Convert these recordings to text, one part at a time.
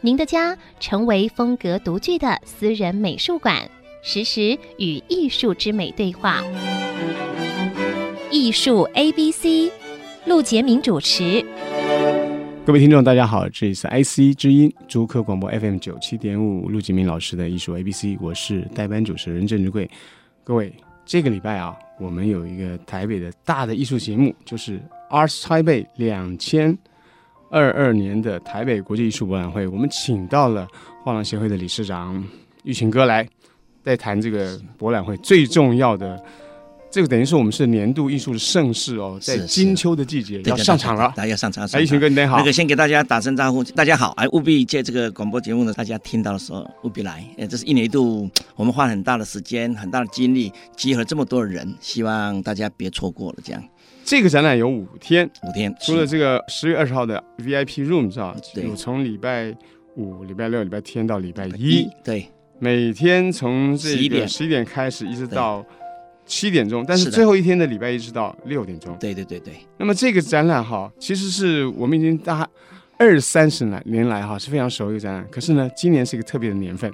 您的家成为风格独具的私人美术馆，实时与艺术之美对话。艺术 A B C，陆杰明主持。各位听众，大家好，这里是 IC 之音主客广播 FM 九七点五，陆杰明老师的艺术 A B C，我是代班主持人郑志贵。各位，这个礼拜啊，我们有一个台北的大的艺术节目，就是 Arts Taipei 两千。二二年的台北国际艺术博览会，我们请到了画廊协会的理事长玉琴哥来，在谈这个博览会最重要的，这个等于是我们是年度艺术的盛事哦，在金秋的季节要上场了，大家要上场。哎，一群哥你好，那个先给大家打声招呼，大家好，哎，务必借这个广播节目呢，大家听到的时候务必来，哎，这是一年一度，我们花很大的时间、很大的精力，集合了这么多的人，希望大家别错过了这样。这个展览有五天，五天。除了这个十月二十号的 VIP room 是吧？有从礼拜五、礼拜六、礼拜天到礼拜一，对，每天从这个十一点。开始，一直到七点钟，但是最后一天的礼拜一直到六点钟。对对对对。那么这个展览哈，其实是我们已经大。二三十来年来哈是非常熟一个展览，可是呢，今年是一个特别的年份，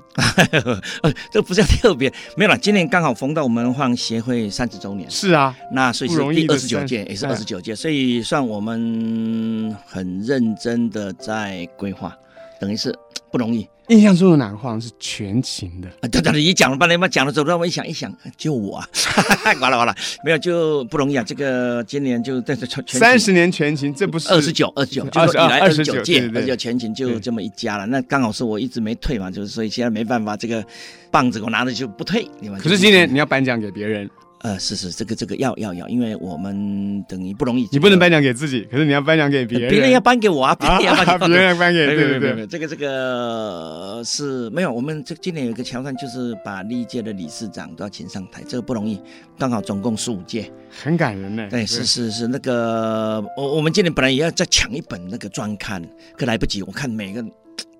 这不叫特别，没有了。今年刚好逢到我们画廊协会三十周年，是啊，那所以是第二十九届，也是二十九届，所以算我们很认真的在规划，等于是 不容易。印象中的哪个画廊是全勤的？啊，对 对，你讲了半天嘛，讲了之后，让我一想一想，就我啊，完了完了，没有就不容易啊。这个今年就在这全三十年全勤，这不是二十九二十九，就是以来二十九届，而且全勤就这么一家了。那刚好是我一直没退嘛，就是所以现在没办法，这个棒子我拿着就不退。可是今年你要颁奖给别人。呃，是是，这个这个要要要，因为我们等于不容易，你不能颁奖给自己，可是你要颁奖给别人，别人要颁给我啊，别人要颁给别人要颁给，对对对，这个这个是没有，我们这今年有一个桥段，就是把历届的理事长都要请上台，这个不容易，刚好总共十五届，很感人呢。对，是是是，那个我我们今年本来也要再抢一本那个专刊，可来不及，我看每个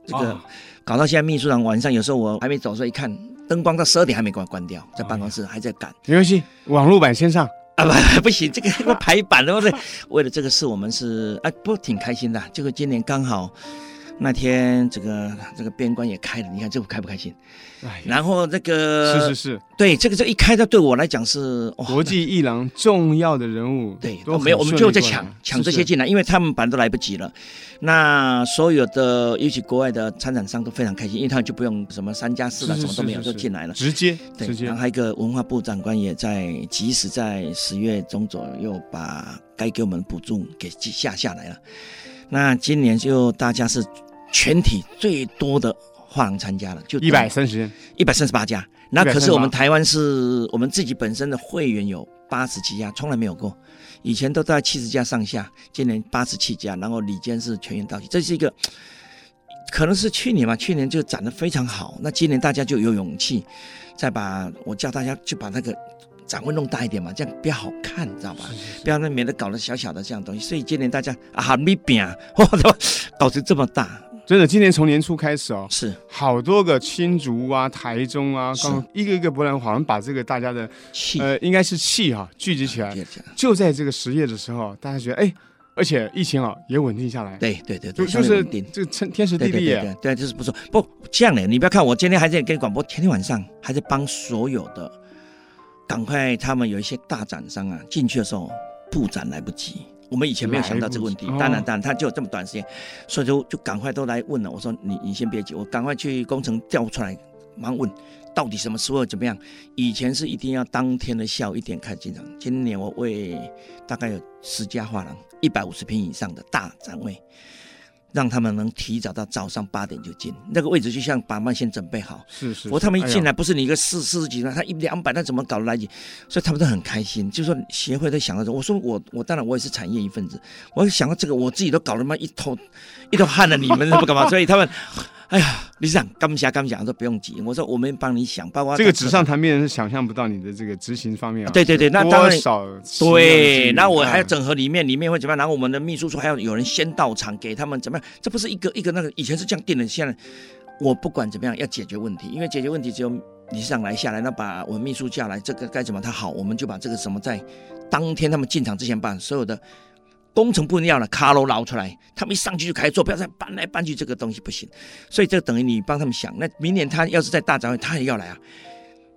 这个搞到现在，秘书长晚上有时候我还没走的时候一看。灯光到十二点还没关关掉，在办公室还在赶。没关系，网络版先上啊，不 不行，这个要排版的，对不对？为了这个事，我们是啊，不挺开心的。这个今年刚好那天，这个这个边关也开了，你看这个开不开心？然后这个是是是，对这个这一开，它对我来讲是国际艺廊重要的人物，对，都没有，我们就在抢抢这些进来，因为他们本来都来不及了。那所有的尤其国外的参展商都非常开心，因为他们就不用什么三加四了，什么都没有就进来了，直接对。然后还有一个文化部长官也在及时在十月中左右把该给我们补助给下下来了。那今年就大家是全体最多的。画廊参加了，就一百三十，一百三十八家。那可是我们台湾是我们自己本身的会员有八十七家，从来没有过。以前都在七十家上下，今年八十七家，然后里间是全员到齐。这是一个，可能是去年嘛，去年就展得非常好。那今年大家就有勇气，再把我叫大家去把那个展会弄大一点嘛，这样比较好看，知道吧？是是是不要那免得搞得小小的这样东西。所以今年大家啊，没变，哇，搞成这么大。真的，今年从年初开始哦，是好多个新竹啊、台中啊，刚一个一个博览，好像把这个大家的气，呃，应该是气哈、啊、聚集起来。就在这个十月的时候，大家觉得哎，而且疫情啊也稳定下来。对对对，对，就就是这个天天时地利。对，就是不错。不这样的，你不要看我今天还在跟广播，前天晚上还在帮所有的，赶快他们有一些大展商啊进去的时候布展来不及。我们以前没有想到这个问题，当然，当然，他就这么短时间，所以就就赶快都来问了。我说你你先别急，我赶快去工程调出来，马上问到底什么时候怎么样。以前是一定要当天的下午一点开始进场，今年我为大概有十家画廊，一百五十平以上的大展位。让他们能提早到早上八点就进那个位置，就像把脉先准备好。是是。我他们一进来，不是你一个四四十几万，他一两百，他怎么搞得来及？所以他们都很开心。就说协会都想到说，我说我我当然我也是产业一份子，我想到这个，我自己都搞他妈一头一头汗了，你们都不干嘛？所以他们哎呀，理事长，干不下干不下，我说不用急，我说我们帮你想，包括这个纸上谈兵人是想象不到你的这个执行方面啊。对对对，那当然少对，那我还要整合里面，里面会怎么样？然后我们的秘书处还要有人先到场给他们怎么样？这不是一个一个那个以前是这样定的，现在我不管怎么样要解决问题，因为解决问题只有理事长来下来，那把我们秘书叫来，这个该怎么他好，我们就把这个什么在当天他们进场之前把所有的。工程不一样的卡楼捞出来，他们一上去就开始做，不要再搬来搬去，这个东西不行。所以这等于你帮他们想，那明年他要是在大展会，他也要来啊。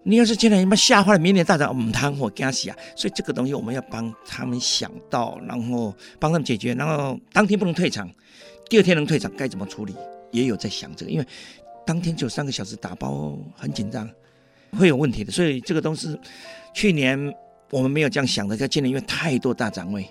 你要是现在你们吓坏了，明年大展我们谈我跟他洗啊。所以这个东西我们要帮他们想到，然后帮他们解决，然后当天不能退场，第二天能退场该怎么处理，也有在想这个，因为当天只有三个小时打包，很紧张，会有问题的。所以这个东西去年我们没有这样想的，在今年因为太多大展位。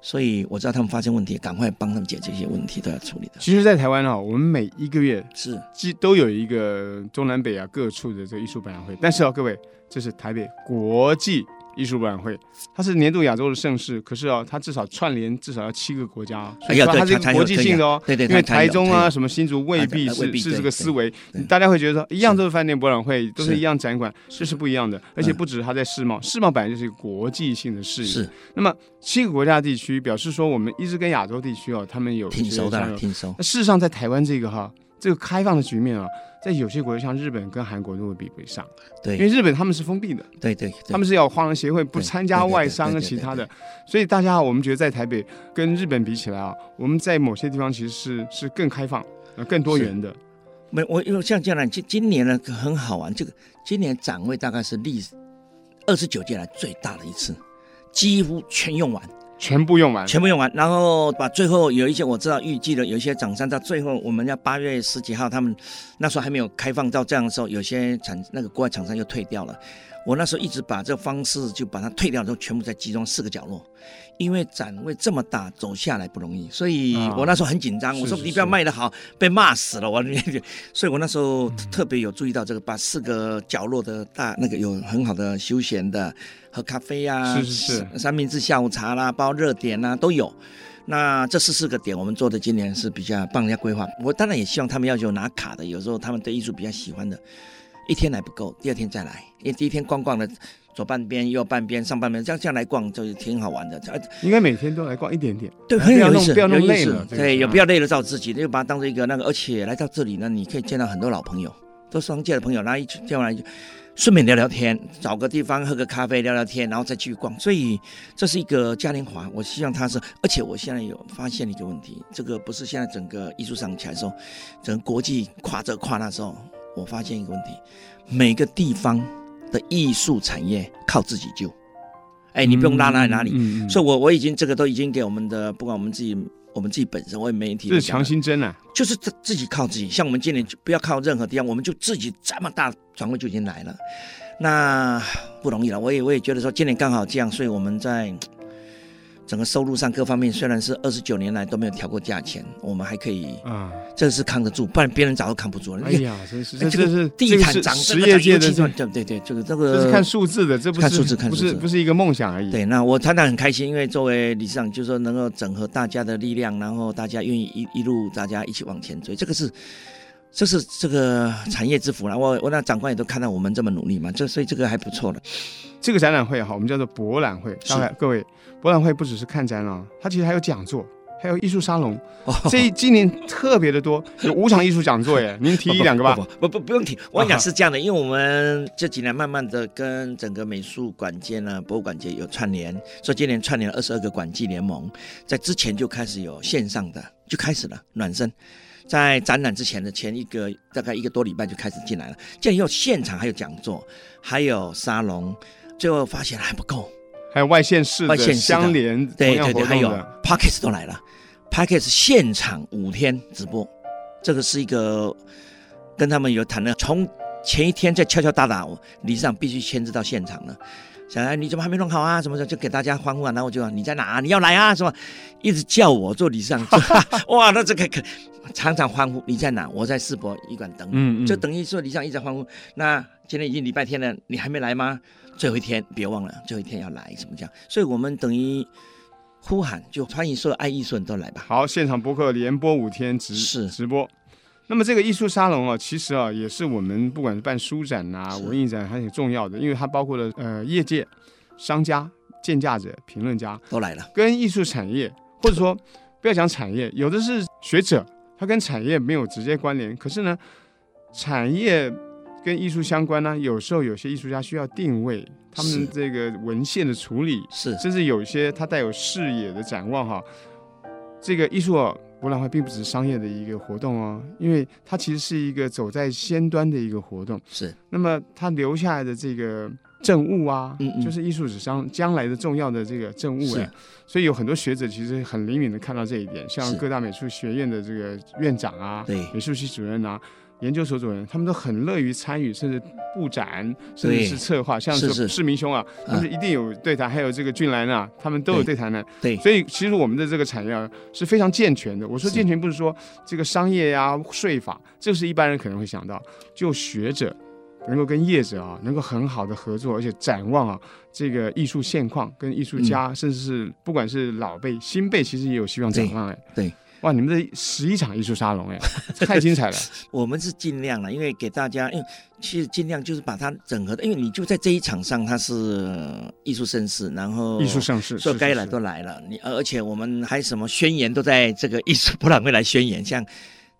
所以我知道他们发现问题，赶快帮他们解决一些问题，都要处理的。其实，在台湾啊，我们每一个月是，都有一个中南北啊各处的这个艺术博览会。但是啊，各位，这是台北国际。艺术博览会，它是年度亚洲的盛事，可是啊，它至少串联至少要七个国家，所以说它是国际性的哦。对对，因为台中啊，什么新竹未必是是这个思维，大家会觉得说一样都是饭店博览会，都是一样展馆，这是不一样的。而且不止它在世贸，世贸本来就是一个国际性的事业。是。那么七个国家地区表示说，我们一直跟亚洲地区哦，他们有挺熟的，挺熟。那事实上，在台湾这个哈，这个开放的局面啊。在有些国家，像日本跟韩国都会比不上，对，因为日本他们是封闭的，对对，他们是要华人协会不参加外商和其他的，所以大家我们觉得在台北跟日本比起来啊，我们在某些地方其实是是更开放、更多元的。没，我因为像这样，今今年呢很好玩，这个今年展位大概是历史二十九届来最大的一次，几乎全用完。全部用完，全部用完，然后把最后有一些我知道预计的有一些厂商到最后我们要八月十几号，他们那时候还没有开放到这样的时候，有些厂那个国外厂商又退掉了。我那时候一直把这个方式就把它退掉之后，全部在集中四个角落，因为展位这么大，走下来不容易，所以我那时候很紧张。我说你不要卖的好，被骂死了我。所以我那时候特别有注意到这个，把四个角落的大那个有很好的休闲的，喝咖啡啊，是是是，应该每天都来逛一点点，对，很有意思，不要弄累了。对，也不要累了，照自己，就把它当做一个那个。而且来到这里呢，你可以见到很多老朋友，都是商界的朋友，然后一见完来就顺便聊聊天，找个地方喝个咖啡聊聊天，然后再继续逛。所以这是一个嘉年华，我希望它是。而且我现在有发现一个问题，这个不是现在整个艺术上起来的时候，整个国际跨这跨那时候。我发现一个问题，每个地方的艺术产业靠自己救，哎，你不用拉哪里哪里，嗯嗯、所以我我已经这个都已经给我们的，不管我们自己，我们自己本身，我也媒体，这是强心针啊，就是自自己靠自己。像我们今年就不要靠任何地方，我们就自己这么大转会就已经来了，那不容易了。我也我也觉得说今年刚好这样，所以我们在。整个收入上各方面虽然是二十九年来都没有调过价钱，我们还可以啊，这是扛得住，不然别人早就扛不住了。哎呀，真是这是地毯涨，实业界的，对对对，这个这个这是看数字的，这不是看数字，看数字，不是不是一个梦想而已。对，那我常常很开心，因为作为理事长，就是说能够整合大家的力量，然后大家愿意一一路大家一起往前追，这个是这是这个产业之福了。我我那长官也都看到我们这么努力嘛，这所以这个还不错的。这个展览会哈，我们叫做博览会，各位。博览会不只是看展览，它其实还有讲座，还有艺术沙龙。这今年特别的多，有五场艺术讲座耶。您提一两个吧。不不不，用提，我跟你讲是这样的，因为我们这几年慢慢的跟整个美术馆界呢、博物馆界有串联，所以今年串联了二十二个馆际联盟，在之前就开始有线上的，就开始了暖身，在展览之前的前一个大概一个多礼拜就开始进来了。这样有现场还有讲座，还有沙龙，最后发现还不够。还有外县市的相连，对对对，还有 Podcast 都来了，Podcast 现场五天直播，这个是一个跟他们有谈的，从前一天在敲敲打打，理事长必须亲自到现场了。小来你怎么还没弄好啊？什么的就给大家欢呼啊，然后我就你在哪啊？你要来啊？什么一直叫我做理事长，哇，那这个可常常欢呼。你在哪？我在世博医馆等你，嗯嗯，就等于说理事长一直欢呼。那今天已经礼拜天了，你还没来吗？最后一天，别忘了最后一天要来，什么这样？所以我们等于呼喊，就欢迎所有爱艺术人都来吧。好，现场播客连播五天直是直播。那么这个艺术沙龙啊，其实啊，也是我们不管是办书展啊、文艺展，还挺重要的，因为它包括了呃业界、商家、鉴价者、评论家都来了，跟艺术产业，或者说不要讲产业，有的是学者，他跟产业没有直接关联，可是呢，产业跟艺术相关呢，有时候有些艺术家需要定位他们这个文献的处理，是，甚至有一些他带有视野的展望哈，这个艺术博览会并不只是商业的一个活动哦，因为它其实是一个走在先端的一个活动。是，那么它留下来的这个证物啊，嗯嗯就是艺术史上将来的重要的这个证物哎，所以有很多学者其实很灵敏的看到这一点，像各大美术学院的这个院长啊，对，美术系主任啊。研究所主任，他们都很乐于参与，甚至布展，甚至是策划。像是市民兄啊，他们一定有对谈，还有这个俊兰啊，他们都有对谈的。对，所以其实我们的这个产业啊是非常健全的。我说健全不是说这个商业呀、啊、税法，这是一般人可能会想到。就学者能够跟业者啊，能够很好的合作，而且展望啊这个艺术现况，跟艺术家，甚至是不管是老辈、新辈，其实也有希望展望哎。对。哇！你们这十一场艺术沙龙哎，太精彩了。我们是尽量了，因为给大家，因为其实尽量就是把它整合的，因为你就在这一场上，它是艺术盛世，然后艺术盛世，所以该来都来了。你而且我们还什么宣言都在这个艺术博览会来宣言，像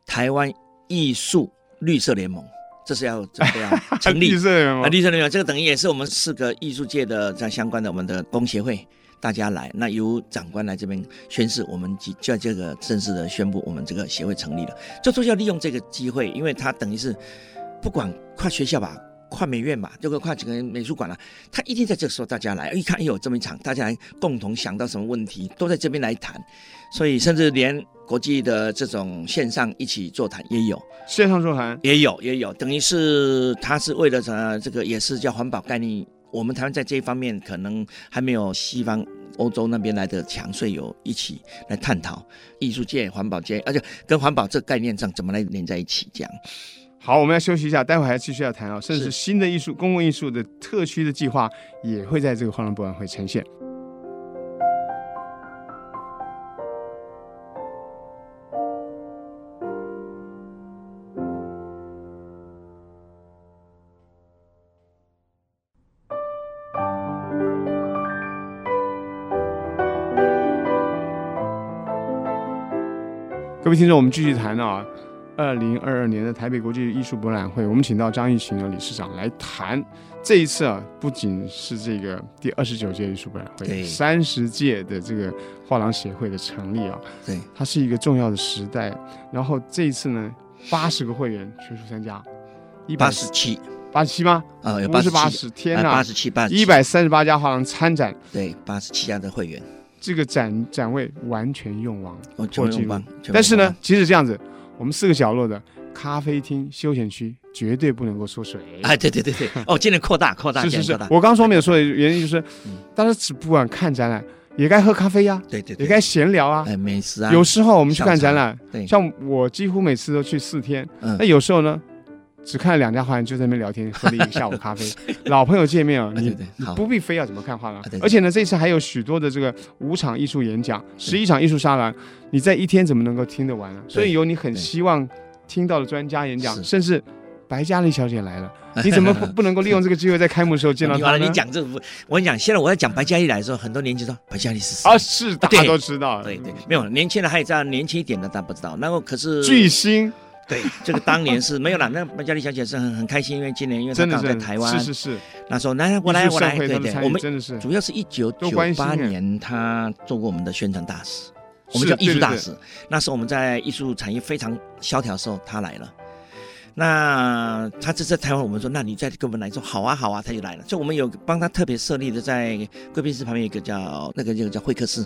台湾艺术绿色联盟，这是要这样成立 绿色联盟啊，绿色联盟这个等于也是我们四个艺术界的在相关的我们的工协会。大家来，那由长官来这边宣誓，我们就在这个正式的宣布，我们这个协会成立了。就说要利用这个机会，因为他等于是不管跨学校吧，跨美院吧，这个跨几个美术馆了，他一定在这个时候大家来，一看有这么一场，大家来共同想到什么问题，都在这边来谈。所以甚至连国际的这种线上一起座谈也有，线上座谈也有也有，等于是他是为了什么？这个也是叫环保概念。我们台湾在这一方面可能还没有西方欧洲那边来的强，所以有一起来探讨艺术界、环保界，而且跟环保这个概念上怎么来连在一起这样。好，我们要休息一下，待会还要继续要谈哦，甚至新的艺术、公共艺术的特区的计划也会在这个画廊博览会呈现。各位听众，我们继续谈啊，二零二二年的台北国际艺术博览会，我们请到张艺群的理事长来谈。这一次啊，不仅是这个第二十九届艺术博览会，三十届的这个画廊协会的成立啊，对，它是一个重要的时代。然后这一次呢，八十个会员全数参加，一百八十七，八十七吗？啊，有八十八十，天哪，八十七，八一百三十八家画廊参展，对，八十七家的会员。这个展展位完全用完，哦，全用完。但是呢，即使这样子，我们四个角落的咖啡厅、休闲区绝对不能够缩水。哎，对对对对，哦，尽量扩大 扩大。是是是，我刚刚说没有说的原因就是，大家只不管看展览，也该喝咖啡呀，对对，也该闲聊啊，哎，美食啊。有时候我们去看展览，对，像我几乎每次都去四天，那有时候呢。只看了两家画廊，就在那边聊天，喝了一个下午咖啡，老朋友见面啊，你你不必非要怎么看画廊。而且呢，这次还有许多的这个五场艺术演讲，十一场艺术沙龙，你在一天怎么能够听得完呢？所以有你很希望听到的专家演讲，甚至白嘉莉小姐来了，你怎么不不能够利用这个机会在开幕的时候见到她呢？你讲这个，我跟你讲，现在我在讲白嘉莉来的时候，很多年轻人说白嘉莉是谁？啊，是大家都知道，对对，没有年轻人还有这样年轻一点的，大家不知道。那个可是巨星。对，这个当年是没有了。那麦嘉丽小姐是很很开心，因为今年因为她刚在台湾，是是是。那时候来我来我来，对对，我们真的是主要是一九九八年她做过我们的宣传大使，我们叫艺术大使。那时候我们在艺术产业非常萧条的时候，她来了。那他这次台湾，我们说，那你再跟我们来说，好啊，好啊，他就来了。就我们有帮他特别设立的，在贵宾室旁边一个叫那个就叫会客室，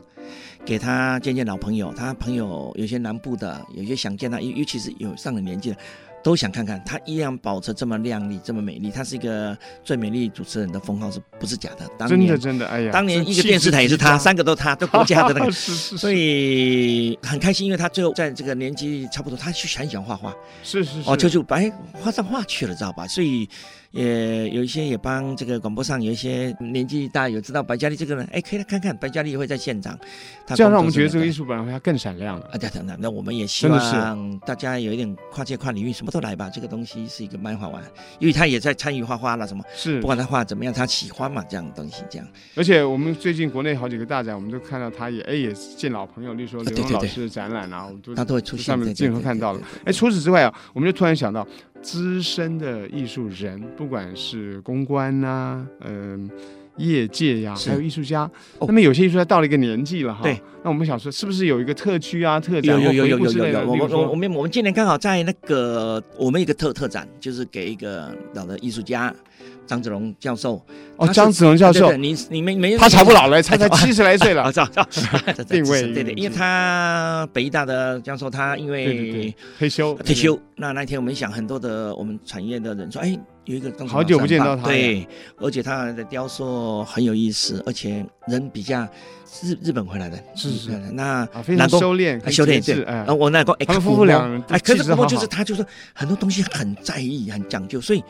给他见见老朋友。他朋友有些南部的，有些想见他，尤尤其是有上了年纪的。都想看看她依然保持这么靓丽，这么美丽。她是一个最美丽主持人的封号是不是假的？当年真的真的，哎呀，当年一个电视台也是她，三个都她，都国家的那个，是是是，所以很开心，因为她最后在这个年纪差不多，她去很喜欢画画，是是是，哦，就就哎画上画去了，知道吧？所以也有一些也帮这个广播上有一些年纪大有知道白嘉莉这个人，哎，可以来看看白嘉莉也会在现场，这样让我们觉得这个艺术本来会更闪亮了。啊，对对对，那我们也希望大家有一点跨界跨领域，什么都来吧。这个东西是一个蛮好玩，因为他也在参与画画了，什么是不管他画怎么样，他喜欢嘛，这样的东西这样。而且我们最近国内好几个大展，我们都看到他也哎也见老朋友，例如说刘墉老师的展览啊，我们都他都会出现上面镜头看到了。哎，除此之外啊，我们就突然想到，资深的艺术人，不管是公关呐、啊，嗯。业界呀，还有艺术家，那么有些艺术家到了一个年纪了哈。对，那我们想说，是不是有一个特区啊、特展？有有有有有有。我们我我们我们今年刚好在那个我们一个特特展，就是给一个老的艺术家张子龙教授。哦，张子龙教授，你你们没他才不老嘞，他才七十来岁了。定位对对，因为他北艺大的教授，他因为退休退休。那那天我们想很多的我们产业的人说，哎。有一个好久不见到他，对，而且他的雕塑很有意思，而且人比较日日本回来的，是是是，那非常修炼，修炼对，哎，我那个他们夫妇俩，哎，可是不过就是他就是很多东西很在意，很讲究，所以。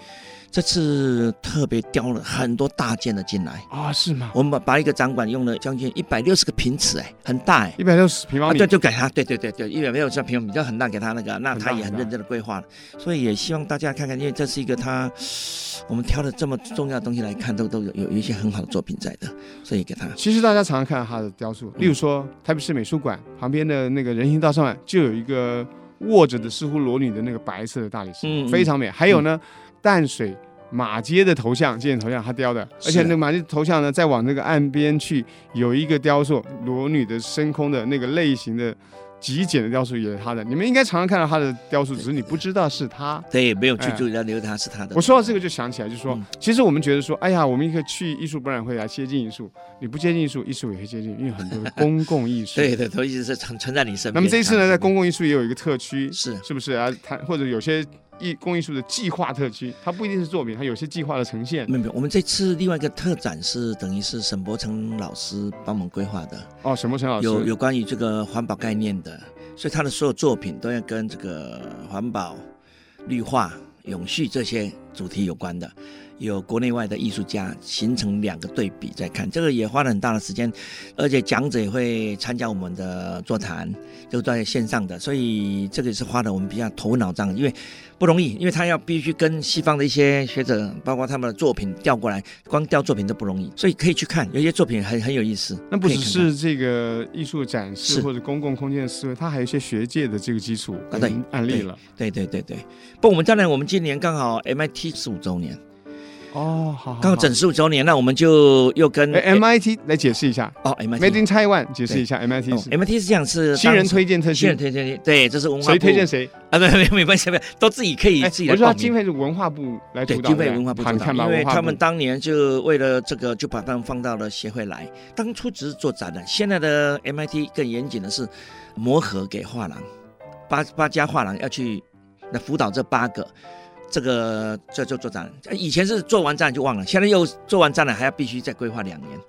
这次特别雕了很多大件的进来啊？是吗？我们把把一个展馆用了将近一百六十个平尺，哎，很大哎，一百六十平方米，对，就给他，对对对对，一百六十平方米就很大，给他那个，那他也很认真的规划了，所以也希望大家看看，因为这是一个他我们挑了这么重要的东西来看，都都有有一些很好的作品在的，所以给他。其实大家常常看到他的雕塑，例如说台北市美术馆旁边的那个人行道上面就有一个卧着的似乎裸女的那个白色的大理石，嗯，非常美。还有呢，淡水。马街的头像，纪念头像，他雕的，而且那个马街头像呢，再往那个岸边去，有一个雕塑，裸女的升空的那个类型的极简的雕塑，也是他的。你们应该常常看到他的雕塑，只是你不知道是他。对，没有去注意到，留他是他的。我说到这个就想起来，就是说，其实我们觉得说，哎呀，我们一个去艺术博览会来接近艺术，你不接近艺术，艺术也会接近，因为很多公共艺术。对对，都一直是存存在你身边。那么这一次呢，在公共艺术也有一个特区，是是不是啊？他或者有些。艺工艺术的计划特区，它不一定是作品，它有些计划的呈现。没有，没有，我们这次另外一个特展是等于是沈伯成老师帮我们规划的。哦，沈伯成老师有有关于这个环保概念的，所以他的所有作品都要跟这个环保、绿化、永续这些主题有关的。有国内外的艺术家形成两个对比在看，这个也花了很大的时间，而且讲者也会参加我们的座谈，就在线上的，所以这个也是花了我们比较头脑胀，因为不容易，因为他要必须跟西方的一些学者，包括他们的作品调过来，光调作品都不容易，所以可以去看，有些作品很很有意思。那不只是这个艺术展示或者公共空间的思维，它还有一些学界的这个基础啊，对案例了。对对对对，不，我们当然我们今年刚好 MIT 十五周年。哦，好，刚好整十五周年，那我们就又跟 MIT 来解释一下哦，MIT Made in Taiwan 解释一下 MIT 是 MIT 是这样，是新人推荐特区，新人推荐对，这是文化谁推荐谁啊？没没没关系，没都自己可以自己来。我说经费是文化部来主导，经费文化部主导，因为他们当年就为了这个，就把他们放到了协会来。当初只是做展览，现在的 MIT 更严谨的是磨合给画廊，八八家画廊要去来辅导这八个。这个这就做展览，以前是做完展览就忘了，现在又做完展览还要必须再规划两年，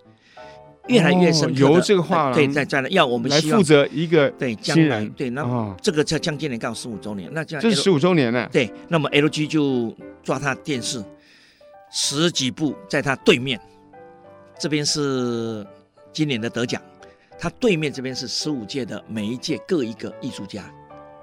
越来越深。由这个画廊对在展览要我们来负责一个对将来对那这个叫将今年刚好十五周年，那这样这是十五周年呢。对，那么 LG 就抓他电视十几部，在他对面，这边是今年的得奖，他对面这边是十五届的每一届各一个艺术家。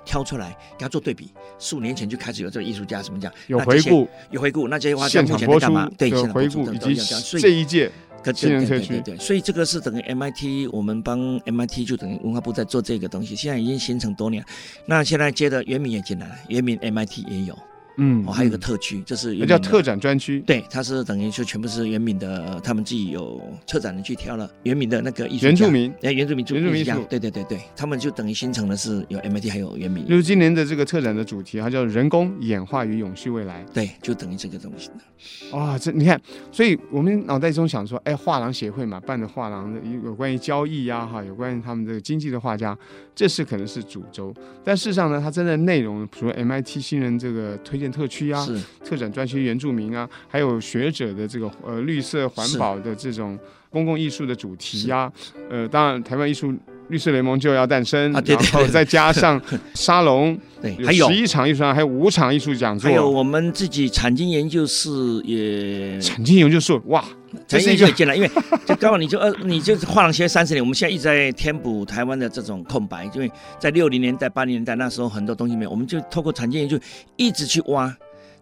挑出来给他做对比，十五年前就开始有这个艺术家什么讲，有回顾，有回顾，那这些画在目前在干嘛，对，现场回顾以及这一届新人特区，对对，所以这个是等于 MIT，我们帮 MIT 就等于文化部在做这个东西，现在已经形成多年，那现在接着原民也进来了，原民 MIT 也有。嗯，哦，还有一个特区，这是叫特展专区。对，它是等于就全部是原民的，他们自己有策展人去挑了原民的那个艺术原住民，哎，原住民，原住民艺术，对对对对，他们就等于形成的是有 MIT 还有原民。就是今年的这个特展的主题，它叫“人工演化与永续未来”。对，就等于这个东西的。哇，这你看，所以我们脑袋中想说，哎，画廊协会嘛，办的画廊的有关于交易呀，哈，有关于他们这个经济的画家，这是可能是主轴，但事实上呢，它真的内容，比如 MIT 新人这个推荐特区啊。是。特展专区原住民啊，还有学者的这个呃绿色环保的这种公共艺术的主题呀、啊，呃，当然台湾艺术绿色联盟就要诞生，啊、对对对，然后再加上 沙龙，对，还有。十一场艺术还有五场艺术讲座，还有我们自己产经研究室也产经研究室哇，产业就进来，因为就刚好你就呃，你就是画廊学三十年，我们现在一直在填补台湾的这种空白，因为在六零年代、八零年代那时候很多东西没有，我们就透过产业研究一直去挖，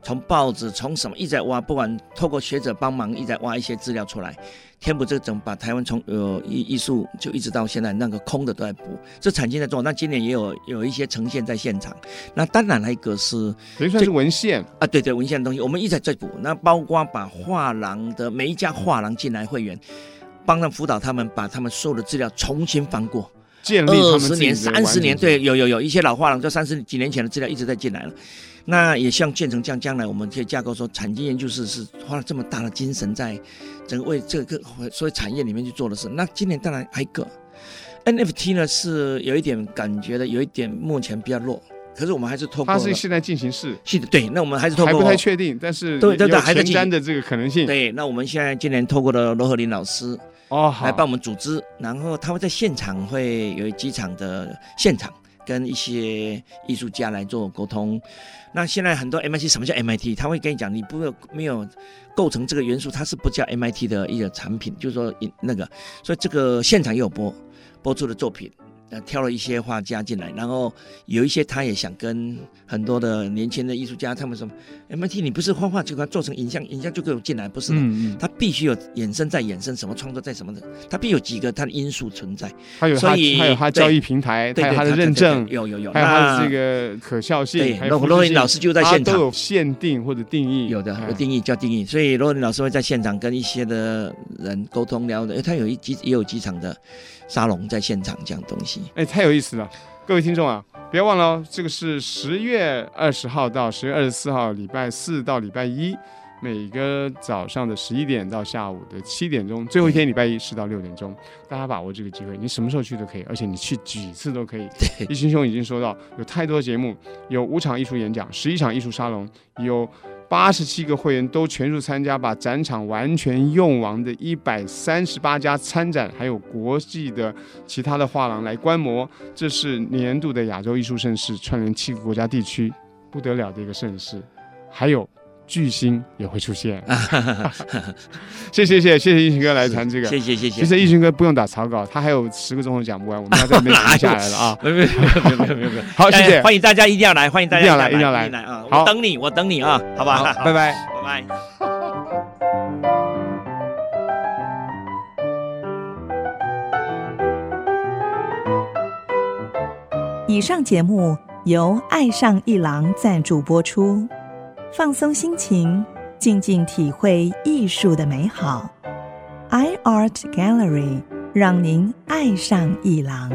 从报纸从什么一直在挖，不管透过学者帮忙一直在挖一些资料出来。填补这种，把台湾从呃艺艺术就一直到现在那个空的都在补，这产经在做。那今年也有有一些呈现在现场。那当然还一个是，等于说是文献啊，对对，文献的东西，我们一直在补。那包括把画廊的每一家画廊进来会员，帮他辅导他们，把他们所有的资料重新翻过，建立二十年、三十年，对，有有有一些老画廊，就三十几年前的资料一直在进来了。那也像建成这样，将来我们可以架构说，产经研究室是花了这么大的精神在整个为这个所谓产业里面去做的事。那今年当然还有一个 NFT 呢，是有一点感觉的，有一点目前比较弱。可是我们还是透过它是现在进行式，是的，对。那我们还是透过还不太确定，但是对对对，还在前瞻的这个可能性。对，那我们现在今年透过了罗和林老师哦，来帮我们组织，然后他会在现场会有机场的现场。跟一些艺术家来做沟通，那现在很多 MIT 什么叫 MIT？他会跟你讲，你不没有构成这个元素，它是不叫 MIT 的一个产品，就是说那个，所以这个现场也有播播出的作品。呃，挑了一些画家进来，然后有一些他也想跟很多的年轻的艺术家，他们说，MIT 你不是画画就给他做成影像，影像就给我进来，不是的，嗯嗯，他必须有衍生在衍生什么创作在什么的，他必有几个他的因素存在。他有他，所以他有他交易平台，对，他有他的认证，有有有，还有他的这个可笑性。对，罗罗林老师就在现场，都有限定或者定义，有的有定义叫定义，所以罗林老师会在现场跟一些的人沟通聊的，他有一几也有几场的。沙龙在现场这样东西，哎，太有意思了！各位听众啊，不要忘了哦，这个是十月二十号到十月二十四号，礼拜四到礼拜一，每个早上的十一点到下午的七点钟，最后一天礼拜一是到六点钟，大家把握这个机会，你什么时候去都可以，而且你去几次都可以。对，一心兄已经说到，有太多节目，有五场艺术演讲，十一场艺术沙龙，有。八十七个会员都全数参加，把展场完全用完的一百三十八家参展，还有国际的其他的画廊来观摩，这是年度的亚洲艺术盛事，串联七个国家地区，不得了的一个盛事，还有。巨星也会出现，谢谢谢谢谢谢一群哥来谈这个，谢谢谢谢。其实一群哥不用打草稿，他还有十个钟头讲不完，我们要在这边停下来了啊！没有没有没有没有。好，谢谢，欢迎大家一定要来，欢迎大家一定要来，一定要来啊！好，我等你，我等你啊！好吧，拜拜拜拜。以上节目由爱上一郎赞助播出。放松心情，静静体会艺术的美好。iArt Gallery 让您爱上艺廊。